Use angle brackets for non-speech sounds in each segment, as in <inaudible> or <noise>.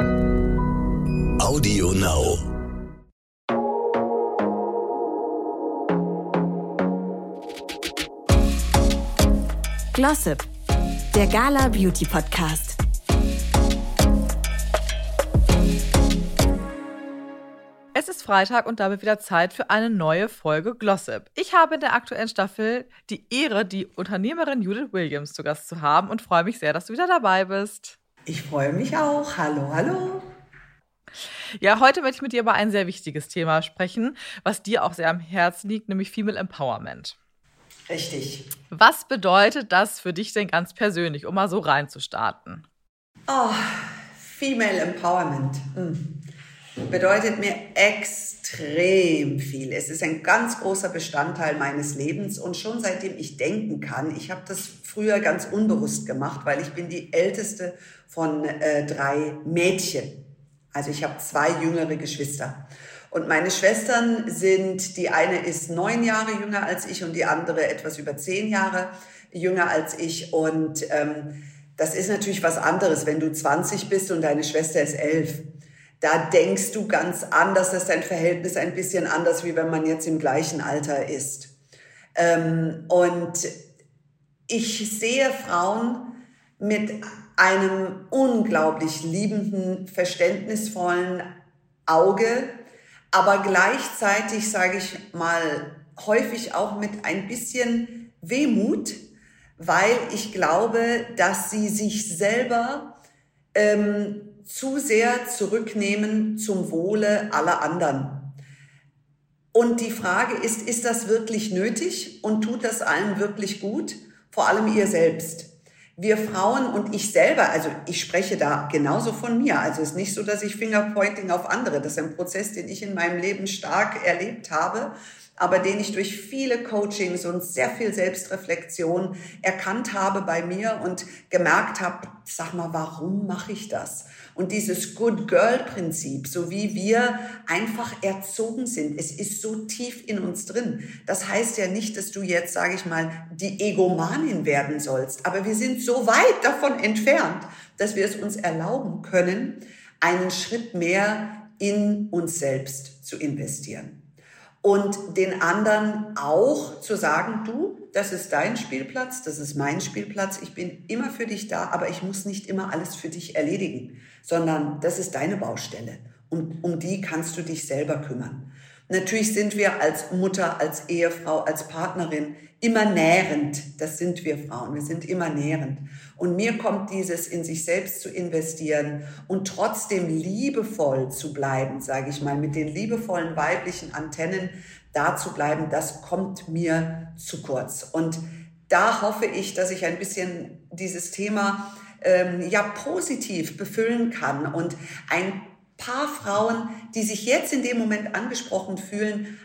Audio Now. Glossip, der Gala Beauty Podcast. Es ist Freitag und damit wieder Zeit für eine neue Folge Glossip. Ich habe in der aktuellen Staffel die Ehre, die Unternehmerin Judith Williams zu Gast zu haben und freue mich sehr, dass du wieder dabei bist. Ich freue mich auch. Hallo, hallo. Ja, heute möchte ich mit dir über ein sehr wichtiges Thema sprechen, was dir auch sehr am Herzen liegt, nämlich Female Empowerment. Richtig. Was bedeutet das für dich denn ganz persönlich, um mal so reinzustarten? Oh, Female Empowerment. Hm. Bedeutet mir extrem viel. Es ist ein ganz großer Bestandteil meines Lebens und schon seitdem ich denken kann, ich habe das früher ganz unbewusst gemacht, weil ich bin die älteste von äh, drei Mädchen. Also ich habe zwei jüngere Geschwister. Und meine Schwestern sind, die eine ist neun Jahre jünger als ich und die andere etwas über zehn Jahre jünger als ich. Und ähm, das ist natürlich was anderes, wenn du 20 bist und deine Schwester ist elf. Da denkst du ganz anders, dass dein Verhältnis ein bisschen anders, wie wenn man jetzt im gleichen Alter ist. Ähm, und ich sehe Frauen mit einem unglaublich liebenden, verständnisvollen Auge, aber gleichzeitig, sage ich mal, häufig auch mit ein bisschen Wehmut, weil ich glaube, dass sie sich selber ähm, zu sehr zurücknehmen zum Wohle aller anderen. Und die Frage ist, ist das wirklich nötig und tut das allen wirklich gut? Vor allem ihr selbst wir Frauen und ich selber, also ich spreche da genauso von mir. Also es ist nicht so, dass ich Fingerpointing auf andere. Das ist ein Prozess, den ich in meinem Leben stark erlebt habe, aber den ich durch viele Coachings und sehr viel Selbstreflexion erkannt habe bei mir und gemerkt habe, sag mal, warum mache ich das? Und dieses Good Girl Prinzip, so wie wir einfach erzogen sind, es ist so tief in uns drin. Das heißt ja nicht, dass du jetzt, sage ich mal, die Egomanin werden sollst, aber wir sind so weit davon entfernt, dass wir es uns erlauben können, einen Schritt mehr in uns selbst zu investieren und den anderen auch zu sagen, du, das ist dein Spielplatz, das ist mein Spielplatz, ich bin immer für dich da, aber ich muss nicht immer alles für dich erledigen, sondern das ist deine Baustelle und um die kannst du dich selber kümmern. Natürlich sind wir als Mutter, als Ehefrau, als Partnerin immer nährend. Das sind wir Frauen. Wir sind immer nährend. Und mir kommt dieses in sich selbst zu investieren und trotzdem liebevoll zu bleiben, sage ich mal, mit den liebevollen weiblichen Antennen da zu bleiben, das kommt mir zu kurz. Und da hoffe ich, dass ich ein bisschen dieses Thema ähm, ja positiv befüllen kann und ein paar Frauen, die sich jetzt in dem Moment angesprochen fühlen,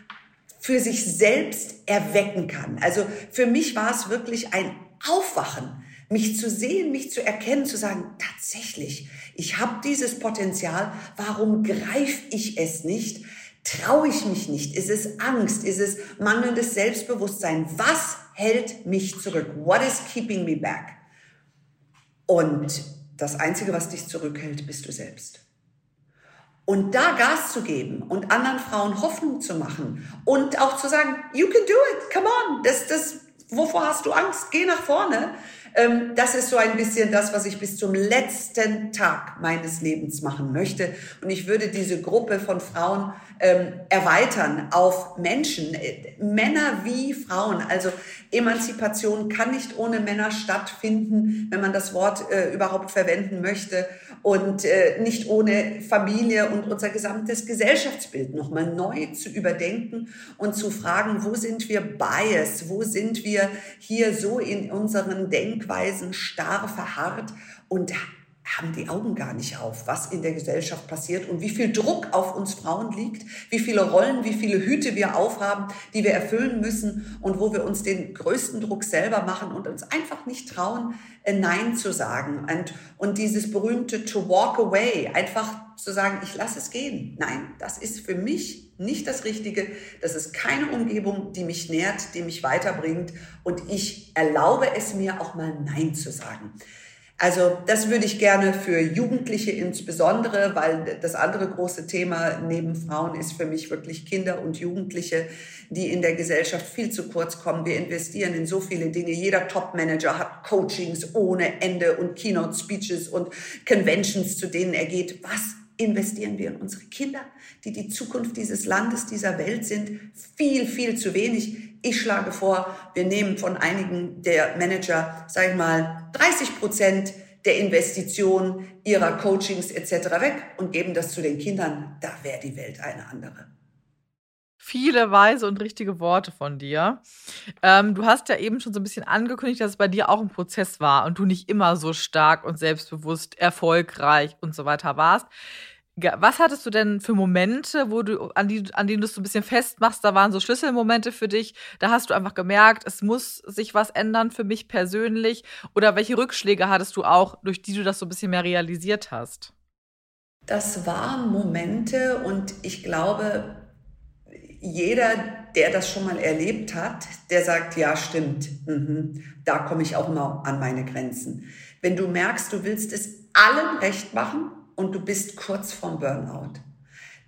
für sich selbst erwecken kann. Also für mich war es wirklich ein Aufwachen, mich zu sehen, mich zu erkennen, zu sagen, tatsächlich, ich habe dieses Potenzial, warum greife ich es nicht? Traue ich mich nicht? Ist es Angst? Ist es mangelndes Selbstbewusstsein? Was hält mich zurück? What is keeping me back? Und das Einzige, was dich zurückhält, bist du selbst. Und da Gas zu geben und anderen Frauen Hoffnung zu machen und auch zu sagen, you can do it, come on, das, das, wovor hast du Angst? Geh nach vorne. Ähm, das ist so ein bisschen das, was ich bis zum letzten Tag meines Lebens machen möchte. Und ich würde diese Gruppe von Frauen ähm, erweitern auf Menschen, äh, Männer wie Frauen. Also Emanzipation kann nicht ohne Männer stattfinden, wenn man das Wort äh, überhaupt verwenden möchte und äh, nicht ohne Familie und unser gesamtes Gesellschaftsbild nochmal neu zu überdenken und zu fragen, wo sind wir bias, wo sind wir hier so in unseren Denkweisen starr verharrt und haben die Augen gar nicht auf, was in der Gesellschaft passiert und wie viel Druck auf uns Frauen liegt, wie viele Rollen, wie viele Hüte wir aufhaben, die wir erfüllen müssen und wo wir uns den größten Druck selber machen und uns einfach nicht trauen, äh, Nein zu sagen. Und, und dieses berühmte to walk away, einfach zu sagen, ich lasse es gehen. Nein, das ist für mich nicht das Richtige. Das ist keine Umgebung, die mich nährt, die mich weiterbringt. Und ich erlaube es mir auch mal Nein zu sagen. Also das würde ich gerne für Jugendliche insbesondere, weil das andere große Thema neben Frauen ist für mich wirklich Kinder und Jugendliche, die in der Gesellschaft viel zu kurz kommen. Wir investieren in so viele Dinge. Jeder Top-Manager hat Coachings ohne Ende und Keynote-Speeches und Conventions, zu denen er geht. Was investieren wir in unsere Kinder, die die Zukunft dieses Landes, dieser Welt sind? Viel, viel zu wenig. Ich schlage vor, wir nehmen von einigen der Manager, sage ich mal, 30 Prozent der Investition ihrer Coachings etc. weg und geben das zu den Kindern. Da wäre die Welt eine andere. Viele weise und richtige Worte von dir. Ähm, du hast ja eben schon so ein bisschen angekündigt, dass es bei dir auch ein Prozess war und du nicht immer so stark und selbstbewusst, erfolgreich und so weiter warst. Was hattest du denn für Momente, wo du, an, die, an denen du es so ein bisschen festmachst? Da waren so Schlüsselmomente für dich. Da hast du einfach gemerkt, es muss sich was ändern für mich persönlich. Oder welche Rückschläge hattest du auch, durch die du das so ein bisschen mehr realisiert hast? Das waren Momente und ich glaube, jeder, der das schon mal erlebt hat, der sagt, ja, stimmt, mhm, da komme ich auch mal an meine Grenzen. Wenn du merkst, du willst es allen recht machen und du bist kurz vorm Burnout.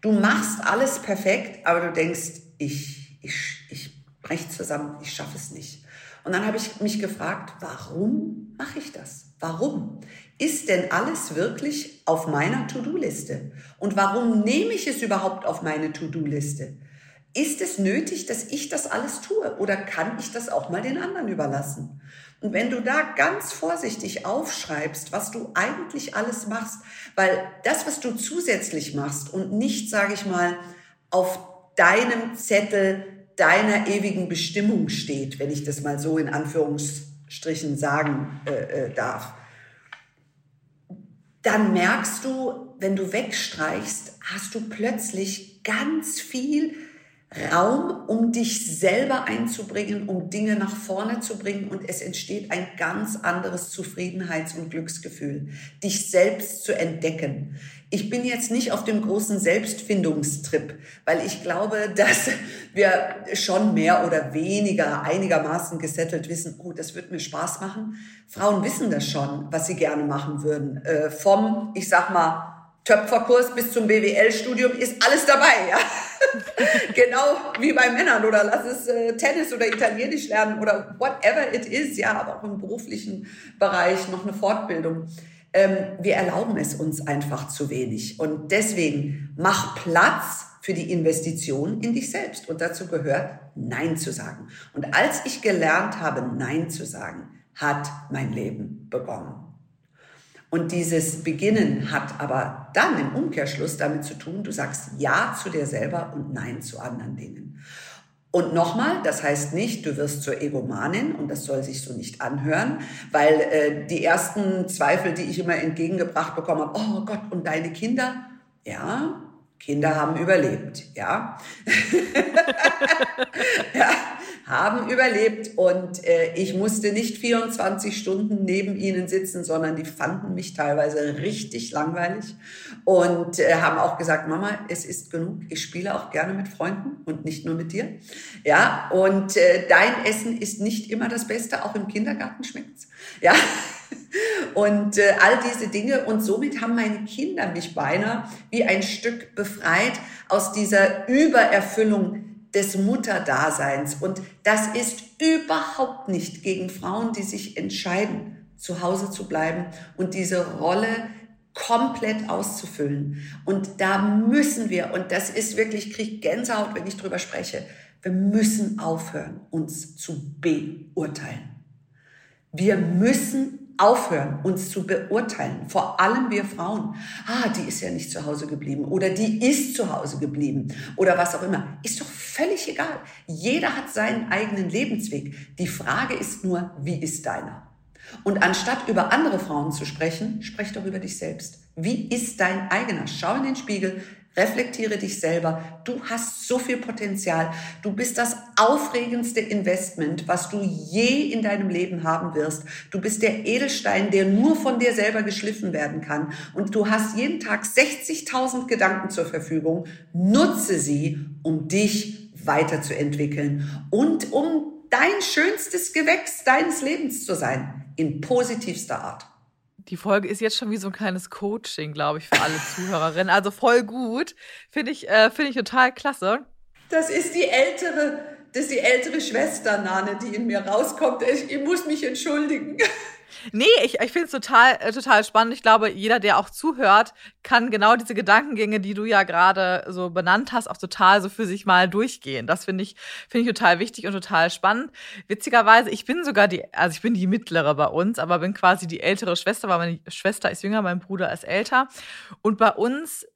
Du machst alles perfekt, aber du denkst, ich, ich, ich breche zusammen, ich schaffe es nicht. Und dann habe ich mich gefragt, warum mache ich das? Warum? Ist denn alles wirklich auf meiner To-Do-Liste? Und warum nehme ich es überhaupt auf meine To-Do-Liste? Ist es nötig, dass ich das alles tue oder kann ich das auch mal den anderen überlassen? Und wenn du da ganz vorsichtig aufschreibst, was du eigentlich alles machst, weil das, was du zusätzlich machst und nicht, sage ich mal, auf deinem Zettel deiner ewigen Bestimmung steht, wenn ich das mal so in Anführungsstrichen sagen äh, äh, darf, dann merkst du, wenn du wegstreichst, hast du plötzlich ganz viel Raum, um dich selber einzubringen, um Dinge nach vorne zu bringen und es entsteht ein ganz anderes Zufriedenheits- und Glücksgefühl, dich selbst zu entdecken. Ich bin jetzt nicht auf dem großen Selbstfindungstrip, weil ich glaube, <laughs> dass wir schon mehr oder weniger einigermaßen gesettelt wissen, oh, das wird mir Spaß machen. Frauen wissen das schon, was sie gerne machen würden. Äh, vom, ich sag mal, Töpferkurs bis zum BWL-Studium ist alles dabei, ja. <laughs> genau wie bei Männern oder lass es äh, Tennis oder Italienisch lernen oder whatever it is, ja, aber auch im beruflichen Bereich noch eine Fortbildung. Ähm, wir erlauben es uns einfach zu wenig und deswegen mach Platz für die Investition in dich selbst und dazu gehört Nein zu sagen. Und als ich gelernt habe, Nein zu sagen, hat mein Leben begonnen. Und dieses Beginnen hat aber dann im Umkehrschluss damit zu tun, du sagst Ja zu dir selber und Nein zu anderen Dingen. Und nochmal, das heißt nicht, du wirst zur Egomanin und das soll sich so nicht anhören, weil äh, die ersten Zweifel, die ich immer entgegengebracht bekommen habe, oh Gott, und deine Kinder? Ja, Kinder haben überlebt, ja. <laughs> ja haben überlebt und äh, ich musste nicht 24 Stunden neben ihnen sitzen, sondern die fanden mich teilweise richtig langweilig und äh, haben auch gesagt, Mama, es ist genug, ich spiele auch gerne mit Freunden und nicht nur mit dir. Ja, und äh, dein Essen ist nicht immer das Beste, auch im Kindergarten schmeckt's. Ja. <laughs> Und äh, all diese Dinge. Und somit haben meine Kinder mich beinahe wie ein Stück befreit aus dieser Übererfüllung des Mutterdaseins. Und das ist überhaupt nicht gegen Frauen, die sich entscheiden, zu Hause zu bleiben und diese Rolle komplett auszufüllen. Und da müssen wir, und das ist wirklich, ich kriege Gänsehaut, wenn ich drüber spreche, wir müssen aufhören, uns zu beurteilen. Wir müssen aufhören, uns zu beurteilen, vor allem wir Frauen. Ah, die ist ja nicht zu Hause geblieben oder die ist zu Hause geblieben oder was auch immer. Ist doch völlig egal. Jeder hat seinen eigenen Lebensweg. Die Frage ist nur, wie ist deiner? Und anstatt über andere Frauen zu sprechen, sprech doch über dich selbst. Wie ist dein eigener? Schau in den Spiegel, Reflektiere dich selber. Du hast so viel Potenzial. Du bist das aufregendste Investment, was du je in deinem Leben haben wirst. Du bist der Edelstein, der nur von dir selber geschliffen werden kann. Und du hast jeden Tag 60.000 Gedanken zur Verfügung. Nutze sie, um dich weiterzuentwickeln und um dein schönstes Gewächs deines Lebens zu sein. In positivster Art Die Folge ist jetzt schon wie so ein kleines Coaching, glaube ich, für alle Zuhörerinnen. Also voll gut. Finde ich, äh, finde ich total klasse. Das ist die ältere, das ist die ältere Schwester, Nane, die in mir rauskommt. Ich, ich muss mich entschuldigen. <laughs> Nee, ich, ich finde es total, äh, total spannend. Ich glaube, jeder, der auch zuhört, kann genau diese Gedankengänge, die du ja gerade so benannt hast, auch total so für sich mal durchgehen. Das finde ich, finde ich total wichtig und total spannend. Witzigerweise, ich bin sogar die, also ich bin die mittlere bei uns, aber bin quasi die ältere Schwester, weil meine Schwester ist jünger, mein Bruder ist älter. Und bei uns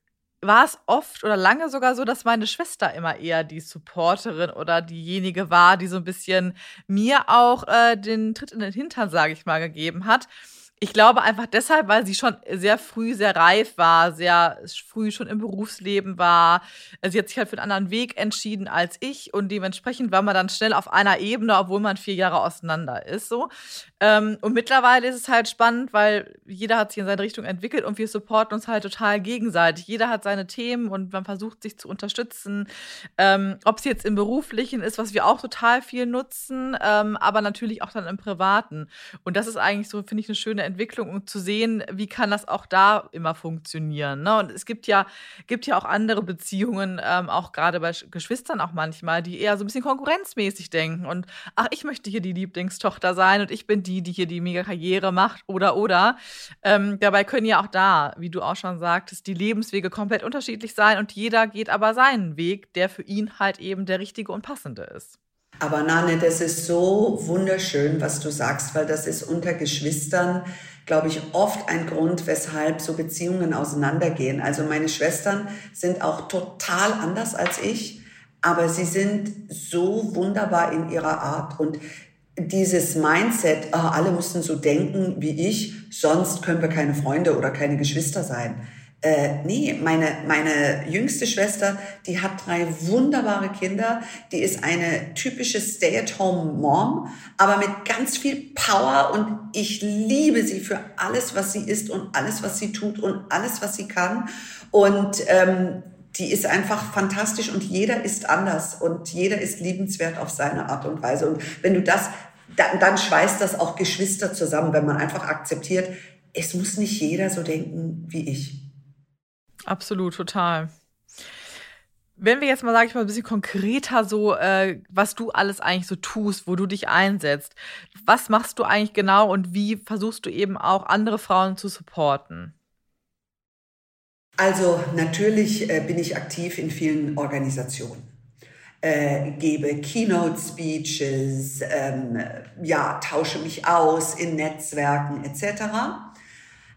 war es oft oder lange sogar so, dass meine Schwester immer eher die Supporterin oder diejenige war, die so ein bisschen mir auch äh, den Tritt in den Hintern, sage ich mal, gegeben hat. Ich glaube einfach deshalb, weil sie schon sehr früh sehr reif war, sehr früh schon im Berufsleben war. Sie hat sich halt für einen anderen Weg entschieden als ich und dementsprechend war man dann schnell auf einer Ebene, obwohl man vier Jahre auseinander ist. So. Ähm, und mittlerweile ist es halt spannend, weil jeder hat sich in seine Richtung entwickelt und wir supporten uns halt total gegenseitig. Jeder hat seine Themen und man versucht sich zu unterstützen. Ähm, Ob es jetzt im Beruflichen ist, was wir auch total viel nutzen, ähm, aber natürlich auch dann im Privaten. Und das ist eigentlich so, finde ich, eine schöne Entwicklung, um zu sehen, wie kann das auch da immer funktionieren. Ne? Und es gibt ja, gibt ja auch andere Beziehungen, ähm, auch gerade bei Geschwistern auch manchmal, die eher so ein bisschen konkurrenzmäßig denken und ach, ich möchte hier die Lieblingstochter sein und ich bin die die, die hier die mega Karriere macht oder oder. Ähm, dabei können ja auch da, wie du auch schon sagtest, die Lebenswege komplett unterschiedlich sein und jeder geht aber seinen Weg, der für ihn halt eben der richtige und passende ist. Aber Nane, das ist so wunderschön, was du sagst, weil das ist unter Geschwistern, glaube ich, oft ein Grund, weshalb so Beziehungen auseinandergehen. Also meine Schwestern sind auch total anders als ich, aber sie sind so wunderbar in ihrer Art und dieses Mindset, oh, alle müssen so denken wie ich, sonst können wir keine Freunde oder keine Geschwister sein. Äh, nee, meine, meine jüngste Schwester, die hat drei wunderbare Kinder. Die ist eine typische Stay-at-home-Mom, aber mit ganz viel Power und ich liebe sie für alles, was sie ist und alles, was sie tut und alles, was sie kann. Und ähm, die ist einfach fantastisch und jeder ist anders und jeder ist liebenswert auf seine Art und Weise. Und wenn du das, dann, dann schweißt das auch Geschwister zusammen, wenn man einfach akzeptiert, es muss nicht jeder so denken wie ich. Absolut, total. Wenn wir jetzt mal, sage ich mal, ein bisschen konkreter so, äh, was du alles eigentlich so tust, wo du dich einsetzt, was machst du eigentlich genau und wie versuchst du eben auch andere Frauen zu supporten? Also natürlich äh, bin ich aktiv in vielen Organisationen. Äh, gebe Keynote Speeches, ähm, ja, tausche mich aus in Netzwerken etc.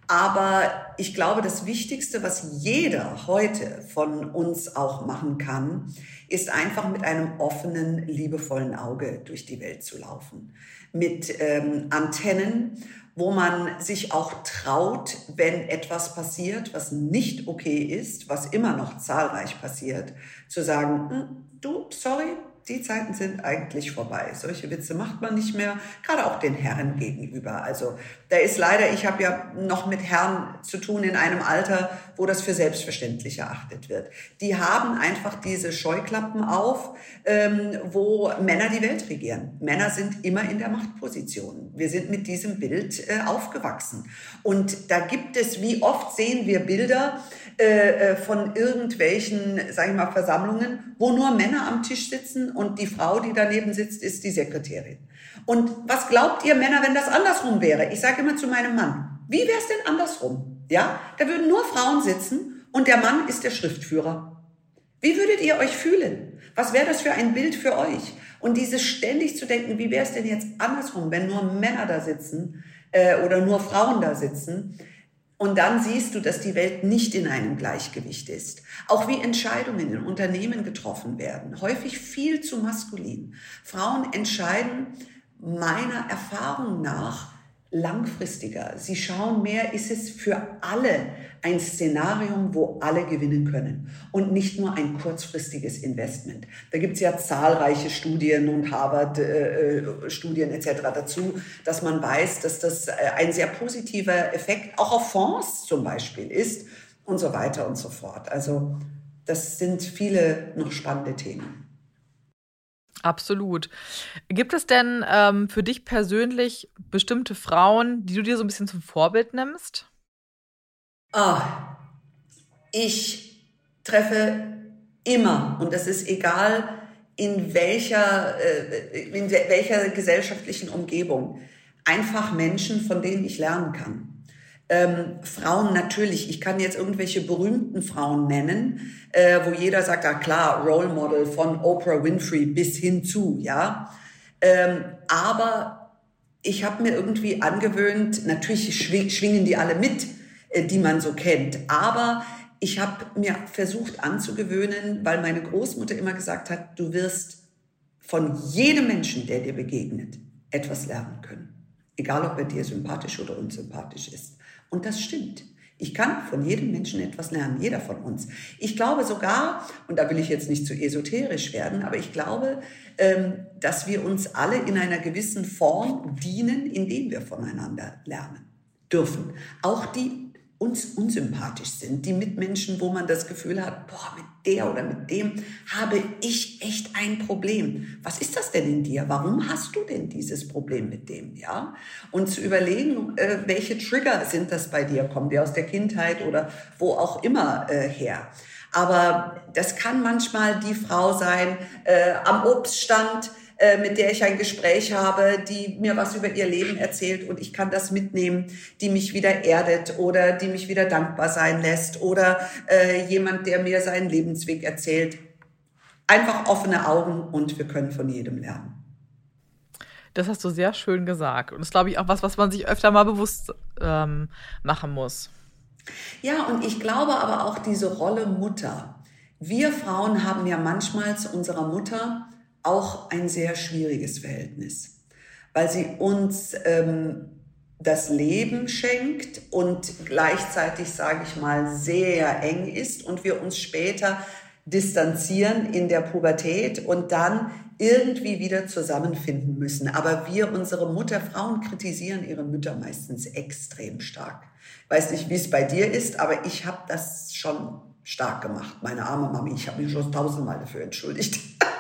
Aber ich glaube, das Wichtigste, was jeder heute von uns auch machen kann, ist einfach mit einem offenen, liebevollen Auge durch die Welt zu laufen. Mit ähm, Antennen wo man sich auch traut, wenn etwas passiert, was nicht okay ist, was immer noch zahlreich passiert, zu sagen, hm, du, sorry, die Zeiten sind eigentlich vorbei. Solche Witze macht man nicht mehr, gerade auch den Herren gegenüber. Also da ist leider, ich habe ja noch mit Herren zu tun in einem Alter, wo das für selbstverständlich erachtet wird. Die haben einfach diese Scheuklappen auf, ähm, wo Männer die Welt regieren. Männer sind immer in der Machtposition. Wir sind mit diesem Bild äh, aufgewachsen. Und da gibt es, wie oft sehen wir Bilder, äh, von irgendwelchen, sage ich mal, Versammlungen, wo nur Männer am Tisch sitzen und die Frau, die daneben sitzt, ist die Sekretärin. Und was glaubt ihr Männer, wenn das andersrum wäre? Ich sage immer zu meinem Mann, wie wäre es denn andersrum? Ja, da würden nur Frauen sitzen und der Mann ist der Schriftführer. Wie würdet ihr euch fühlen? Was wäre das für ein Bild für euch? Und dieses ständig zu denken, wie wäre es denn jetzt andersrum, wenn nur Männer da sitzen äh, oder nur Frauen da sitzen? Und dann siehst du, dass die Welt nicht in einem Gleichgewicht ist. Auch wie Entscheidungen in Unternehmen getroffen werden. Häufig viel zu maskulin. Frauen entscheiden meiner Erfahrung nach langfristiger. Sie schauen mehr, ist es für alle ein Szenarium, wo alle gewinnen können und nicht nur ein kurzfristiges Investment. Da gibt es ja zahlreiche Studien und Harvard-Studien äh, etc. dazu, dass man weiß, dass das äh, ein sehr positiver Effekt auch auf Fonds zum Beispiel ist und so weiter und so fort. Also das sind viele noch spannende Themen. Absolut. Gibt es denn ähm, für dich persönlich bestimmte Frauen, die du dir so ein bisschen zum Vorbild nimmst? Oh, ich treffe immer, und das ist egal, in welcher, äh, in welcher gesellschaftlichen Umgebung, einfach Menschen, von denen ich lernen kann. Ähm, Frauen natürlich, ich kann jetzt irgendwelche berühmten Frauen nennen, äh, wo jeder sagt, ah klar, Role Model von Oprah Winfrey bis hin zu, ja. Ähm, aber ich habe mir irgendwie angewöhnt, natürlich schwingen die alle mit, äh, die man so kennt, aber ich habe mir versucht anzugewöhnen, weil meine Großmutter immer gesagt hat, du wirst von jedem Menschen, der dir begegnet, etwas lernen können. Egal, ob er dir sympathisch oder unsympathisch ist. Und das stimmt. Ich kann von jedem Menschen etwas lernen, jeder von uns. Ich glaube sogar, und da will ich jetzt nicht zu esoterisch werden, aber ich glaube, ähm, dass wir uns alle in einer gewissen Form dienen, indem wir voneinander lernen dürfen. Auch die uns unsympathisch sind, die Mitmenschen, wo man das Gefühl hat, boah, mit der oder mit dem habe ich echt ein Problem. Was ist das denn in dir? Warum hast du denn dieses Problem mit dem? Ja? Und zu überlegen, äh, welche Trigger sind das bei dir? Kommen die aus der Kindheit oder wo auch immer äh, her? Aber das kann manchmal die Frau sein äh, am Obststand, äh, mit der ich ein Gespräch habe, die mir was über ihr Leben erzählt und ich kann das mitnehmen, die mich wieder erdet oder die mich wieder dankbar sein lässt oder äh, jemand, der mir seinen Lebensweg erzählt. Einfach offene Augen und wir können von jedem lernen. Das hast du sehr schön gesagt. Und das glaube ich auch was, was man sich öfter mal bewusst ähm, machen muss. Ja, und ich glaube aber auch diese Rolle Mutter. Wir Frauen haben ja manchmal zu unserer Mutter auch ein sehr schwieriges Verhältnis, weil sie uns ähm, das Leben schenkt und gleichzeitig, sage ich mal, sehr eng ist und wir uns später distanzieren in der Pubertät und dann irgendwie wieder zusammenfinden müssen. Aber wir, unsere Mutter, Frauen kritisieren ihre Mütter meistens extrem stark. Ich weiß nicht, wie es bei dir ist, aber ich habe das schon stark gemacht. Meine arme Mami, ich habe mich schon tausendmal dafür entschuldigt. <laughs>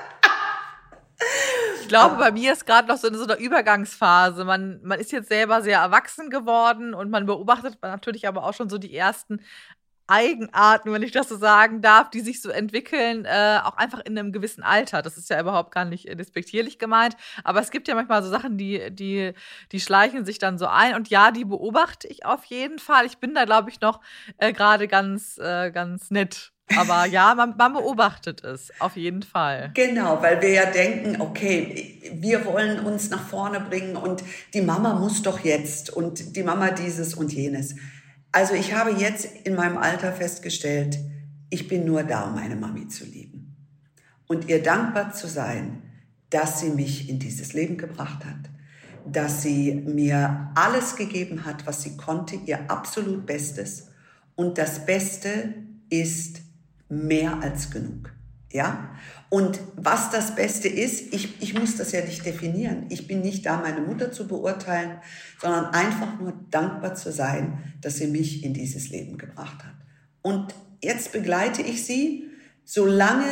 Ich glaube, bei mir ist gerade noch so in so einer Übergangsphase. Man, man ist jetzt selber sehr erwachsen geworden und man beobachtet natürlich aber auch schon so die ersten Eigenarten, wenn ich das so sagen darf, die sich so entwickeln, äh, auch einfach in einem gewissen Alter. Das ist ja überhaupt gar nicht despektierlich gemeint, aber es gibt ja manchmal so Sachen, die, die, die schleichen sich dann so ein. Und ja, die beobachte ich auf jeden Fall. Ich bin da, glaube ich, noch äh, gerade ganz, äh, ganz nett aber ja, man, man, beobachtet es auf jeden Fall. Genau, weil wir ja denken, okay, wir wollen uns nach vorne bringen und die Mama muss doch jetzt und die Mama dieses und jenes. Also ich habe jetzt in meinem Alter festgestellt, ich bin nur da, um meine Mami zu lieben und ihr dankbar zu sein, dass sie mich in dieses Leben gebracht hat, dass sie mir alles gegeben hat, was sie konnte, ihr absolut Bestes. Und das Beste ist mehr als genug. Ja? Und was das Beste ist, ich, ich muss das ja nicht definieren. Ich bin nicht da, meine Mutter zu beurteilen, sondern einfach nur dankbar zu sein, dass sie mich in dieses Leben gebracht hat. Und jetzt begleite ich sie, solange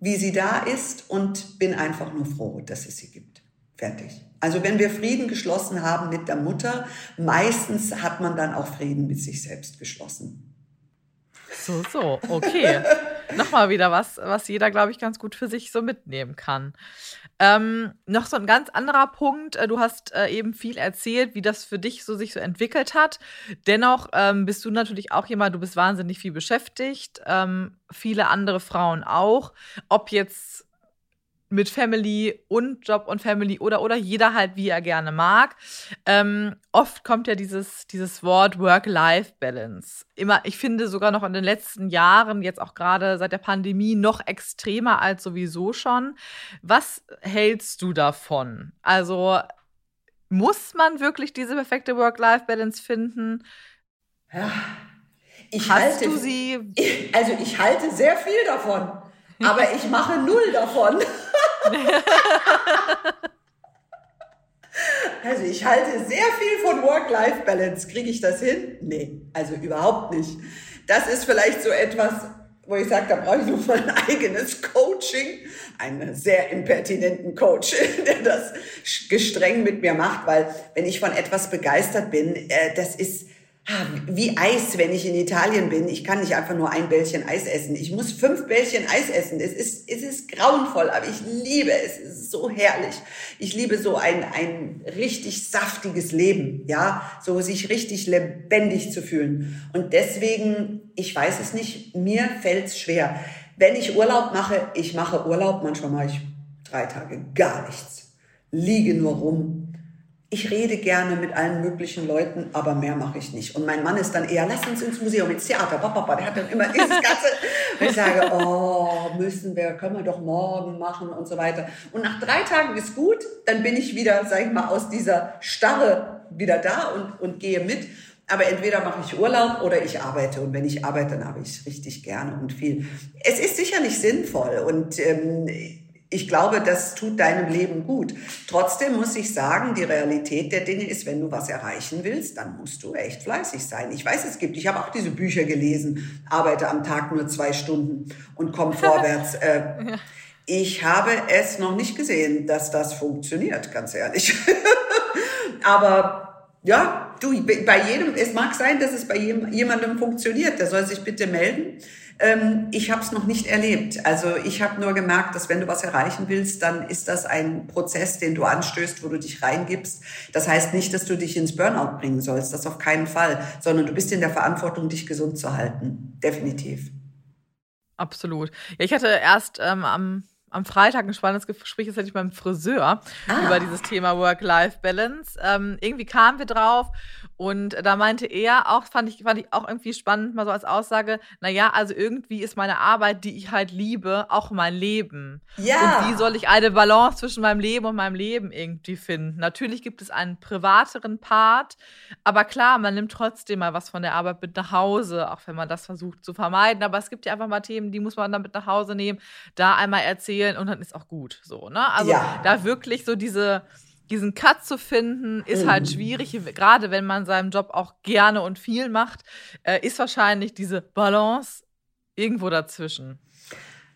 wie sie da ist und bin einfach nur froh, dass es sie gibt. Fertig. Also wenn wir Frieden geschlossen haben mit der Mutter, meistens hat man dann auch Frieden mit sich selbst geschlossen. So, so, okay. Nochmal wieder was, was jeder, glaube ich, ganz gut für sich so mitnehmen kann. Ähm, noch so ein ganz anderer Punkt. Äh, du hast äh, eben viel erzählt, wie das für dich so sich so entwickelt hat. Dennoch ähm, bist du natürlich auch jemand, du bist wahnsinnig viel beschäftigt. Ähm, viele andere Frauen auch. Ob jetzt mit Family und Job und Family oder oder jeder halt wie er gerne mag. Ähm, oft kommt ja dieses dieses Wort Work-Life-Balance. Immer, ich finde sogar noch in den letzten Jahren, jetzt auch gerade seit der Pandemie, noch extremer als sowieso schon. Was hältst du davon? Also muss man wirklich diese perfekte Work-Life-Balance finden? Ja, ich Hast halte, du sie? Also ich halte sehr viel davon, aber ich mache null davon. <laughs> also ich halte sehr viel von Work-Life-Balance. Kriege ich das hin? Nee, also überhaupt nicht. Das ist vielleicht so etwas, wo ich sage, da brauche ich noch mein eigenes Coaching, einen sehr impertinenten Coach, <laughs> der das gestreng mit mir macht, weil wenn ich von etwas begeistert bin, äh, das ist wie Eis, wenn ich in Italien bin. Ich kann nicht einfach nur ein Bällchen Eis essen. Ich muss fünf Bällchen Eis essen. Es ist, es ist grauenvoll, aber ich liebe es. Es ist so herrlich. Ich liebe so ein, ein richtig saftiges Leben, ja, so sich richtig lebendig zu fühlen. Und deswegen, ich weiß es nicht, mir fällt es schwer. Wenn ich Urlaub mache, ich mache Urlaub, manchmal mache ich drei Tage gar nichts. Liege nur rum, ich rede gerne mit allen möglichen Leuten, aber mehr mache ich nicht. Und mein Mann ist dann eher, lass uns ins Museum, ins Theater, papa, der hat dann immer dieses ganze, und ich sage, oh, müssen wir, können wir doch morgen machen und so weiter. Und nach drei Tagen ist gut, dann bin ich wieder, sag ich mal, aus dieser Starre wieder da und, und gehe mit. Aber entweder mache ich Urlaub oder ich arbeite. Und wenn ich arbeite, dann habe ich es richtig gerne und viel. Es ist sicherlich sinnvoll und ähm, ich glaube, das tut deinem Leben gut. Trotzdem muss ich sagen, die Realität der Dinge ist, wenn du was erreichen willst, dann musst du echt fleißig sein. Ich weiß, es gibt, ich habe auch diese Bücher gelesen, arbeite am Tag nur zwei Stunden und komme <laughs> vorwärts. Äh, ich habe es noch nicht gesehen, dass das funktioniert, ganz ehrlich. <laughs> Aber ja, du, bei jedem, es mag sein, dass es bei jemandem funktioniert, der soll sich bitte melden. Ähm, ich habe es noch nicht erlebt. Also ich habe nur gemerkt, dass wenn du was erreichen willst, dann ist das ein Prozess, den du anstößt, wo du dich reingibst. Das heißt nicht, dass du dich ins Burnout bringen sollst, das auf keinen Fall, sondern du bist in der Verantwortung, dich gesund zu halten. Definitiv. Absolut. Ja, ich hatte erst ähm, am am Freitag ein spannendes Gespräch das hatte ich beim Friseur ah. über dieses Thema Work-Life-Balance. Ähm, irgendwie kamen wir drauf und da meinte er auch, fand ich, fand ich auch irgendwie spannend, mal so als Aussage, naja, also irgendwie ist meine Arbeit, die ich halt liebe, auch mein Leben. Ja. Und wie soll ich eine Balance zwischen meinem Leben und meinem Leben irgendwie finden? Natürlich gibt es einen privateren Part, aber klar, man nimmt trotzdem mal was von der Arbeit mit nach Hause, auch wenn man das versucht zu vermeiden. Aber es gibt ja einfach mal Themen, die muss man dann mit nach Hause nehmen, da einmal erzählen und dann ist auch gut. So, ne? Also ja. da wirklich so diese diesen Cut zu finden, ist halt mhm. halt schwierig, gerade wenn man seinen Job auch gerne und viel macht, äh, ist wahrscheinlich diese Balance irgendwo dazwischen.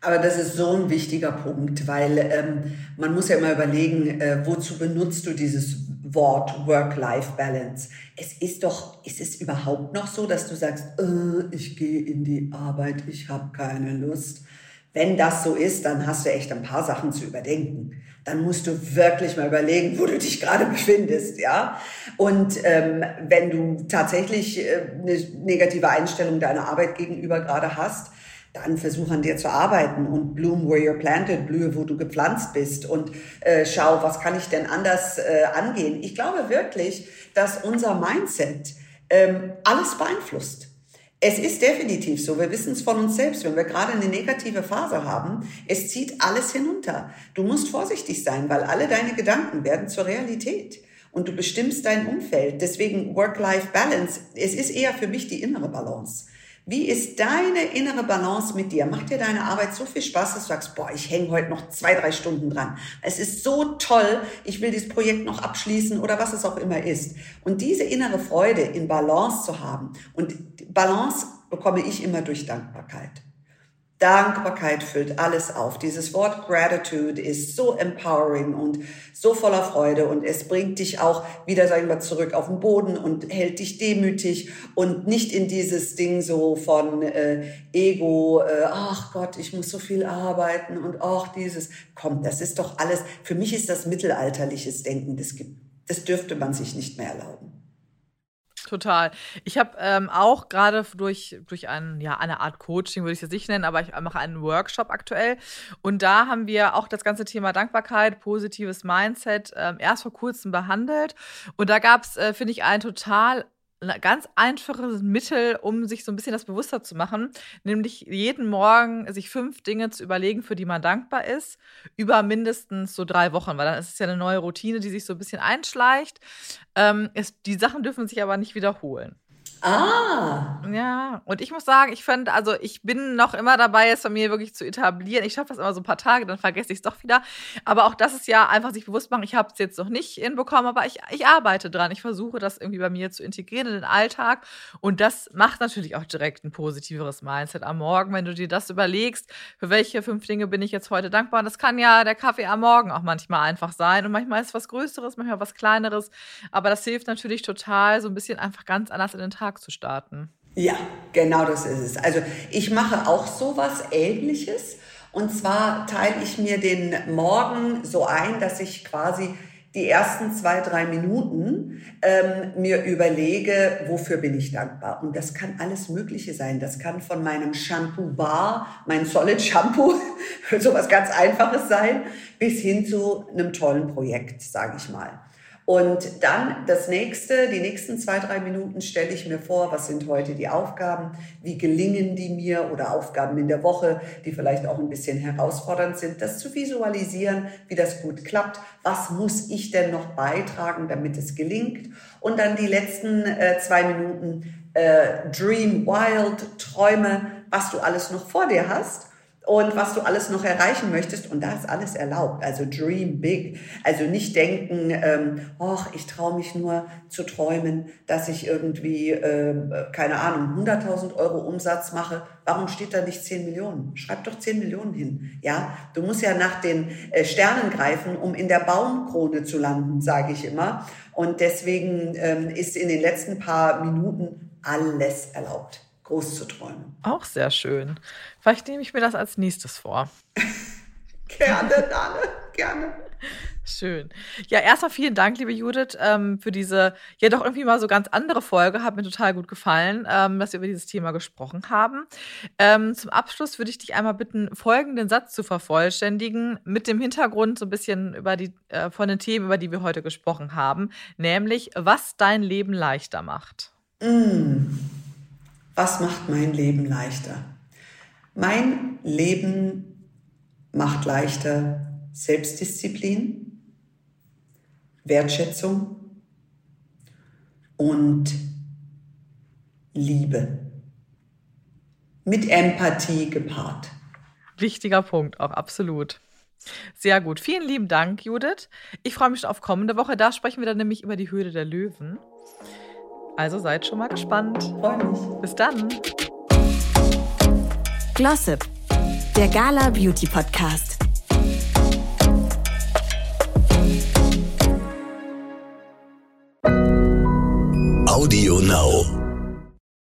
Aber das ist so ein wichtiger Punkt, weil ähm, man muss ja immer überlegen, äh, wozu benutzt du dieses Wort Work-Life-Balance? Es ist doch, ist es überhaupt noch so, dass du sagst, äh, ich gehe in die Arbeit, ich habe keine Lust? Wenn das so ist, dann hast du echt ein paar Sachen zu überdenken dann musst du wirklich mal überlegen, wo du dich gerade befindest, ja. Und ähm, wenn du tatsächlich äh, eine negative Einstellung deiner Arbeit gegenüber gerade hast, dann versuch an dir zu arbeiten und bloom where you're planted, blühe, wo du gepflanzt bist und äh, schau, was kann ich denn anders äh, angehen. Ich glaube wirklich, dass unser Mindset ähm, alles beeinflusst. Es ist definitiv so. Wir wissen es von uns selbst. Wenn wir gerade eine negative Phase haben, es zieht alles hinunter. Du musst vorsichtig sein, weil alle deine Gedanken werden zur Realität. Und du bestimmst dein Umfeld. Deswegen Work-Life-Balance. Es ist eher für mich die innere Balance. Wie ist deine innere Balance mit dir? Macht dir deine Arbeit so viel Spaß, dass du sagst, boah, ich hänge heute noch zwei, drei Stunden dran. Es ist so toll, ich will dieses Projekt noch abschließen oder was es auch immer ist. Und diese innere Freude in Balance zu haben. Und Balance bekomme ich immer durch Dankbarkeit. Dankbarkeit füllt alles auf. Dieses Wort Gratitude ist so empowering und so voller Freude und es bringt dich auch wieder, sagen wir, zurück auf den Boden und hält dich demütig und nicht in dieses Ding so von äh, Ego, äh, ach Gott, ich muss so viel arbeiten und ach dieses, kommt, das ist doch alles, für mich ist das mittelalterliches Denken, das gibt, das dürfte man sich nicht mehr erlauben. Total. Ich habe ähm, auch gerade durch, durch ein, ja, eine Art Coaching, würde ich es jetzt nicht nennen, aber ich mache einen Workshop aktuell. Und da haben wir auch das ganze Thema Dankbarkeit, positives Mindset ähm, erst vor kurzem behandelt. Und da gab es, äh, finde ich, ein total ein ganz einfaches Mittel, um sich so ein bisschen das bewusster zu machen, nämlich jeden Morgen sich fünf Dinge zu überlegen, für die man dankbar ist, über mindestens so drei Wochen, weil dann ist es ja eine neue Routine, die sich so ein bisschen einschleicht. Ähm, es, die Sachen dürfen sich aber nicht wiederholen. Ah. Ja, und ich muss sagen, ich finde, also ich bin noch immer dabei, es bei mir wirklich zu etablieren. Ich schaffe das immer so ein paar Tage, dann vergesse ich es doch wieder. Aber auch das ist ja einfach sich bewusst machen, ich habe es jetzt noch nicht hinbekommen, aber ich, ich arbeite dran. Ich versuche das irgendwie bei mir zu integrieren in den Alltag. Und das macht natürlich auch direkt ein positiveres Mindset am Morgen, wenn du dir das überlegst, für welche fünf Dinge bin ich jetzt heute dankbar. Und das kann ja der Kaffee am Morgen auch manchmal einfach sein. Und manchmal ist es was Größeres, manchmal was Kleineres. Aber das hilft natürlich total, so ein bisschen einfach ganz anders in den Tag zu starten. Ja, genau das ist es. Also ich mache auch sowas ähnliches. Und zwar teile ich mir den Morgen so ein, dass ich quasi die ersten zwei, drei Minuten ähm, mir überlege, wofür bin ich dankbar. Und das kann alles Mögliche sein. Das kann von meinem Shampoo Bar, mein Solid Shampoo, <laughs> sowas ganz Einfaches sein, bis hin zu einem tollen Projekt, sage ich mal. Und dann das nächste, die nächsten zwei, drei Minuten stelle ich mir vor, was sind heute die Aufgaben, wie gelingen die mir? Oder Aufgaben in der Woche, die vielleicht auch ein bisschen herausfordernd sind, das zu visualisieren, wie das gut klappt, was muss ich denn noch beitragen, damit es gelingt. Und dann die letzten äh, zwei Minuten äh, Dream Wild, Träume, was du alles noch vor dir hast und was du alles noch erreichen möchtest. Und da ist alles erlaubt. Also dream big. Also nicht denken, ähm, ach, ich traue mich nur zu träumen, dass ich irgendwie, äh, keine Ahnung, 100.000 Euro Umsatz mache. Warum steht da nicht 10 Millionen? Schreib doch 10 Millionen hin. Ja, du musst ja nach den äh, Sternen greifen, um in der Baumkrone zu landen, sage ich immer. Und deswegen ähm, ist in den letzten paar Minuten alles erlaubt groß zu träumen. Auch sehr schön. Vielleicht nehme ich mir das als nächstes vor. <laughs> gerne, Dane, gerne. Schön. Ja, erstmal vielen Dank, liebe Judith, ähm, für diese ja doch irgendwie mal so ganz andere Folge. Hat mir total gut gefallen, ähm, dass wir über dieses Thema gesprochen haben. Ähm, zum Abschluss würde ich dich einmal bitten, folgenden Satz zu vervollständigen, mit dem Hintergrund so ein bisschen über die, äh, von den Themen, über die wir heute gesprochen haben, nämlich was dein Leben leichter macht. Mm. Was macht mein Leben leichter? Mein Leben macht leichter Selbstdisziplin, Wertschätzung und Liebe. Mit Empathie gepaart. Wichtiger Punkt, auch absolut. Sehr gut. Vielen lieben Dank, Judith. Ich freue mich auf kommende Woche. Da sprechen wir dann nämlich über die Höhle der Löwen. Also seid schon mal gespannt. Freue mich. Bis dann. Glossip, der Gala Beauty Podcast. Audio Now.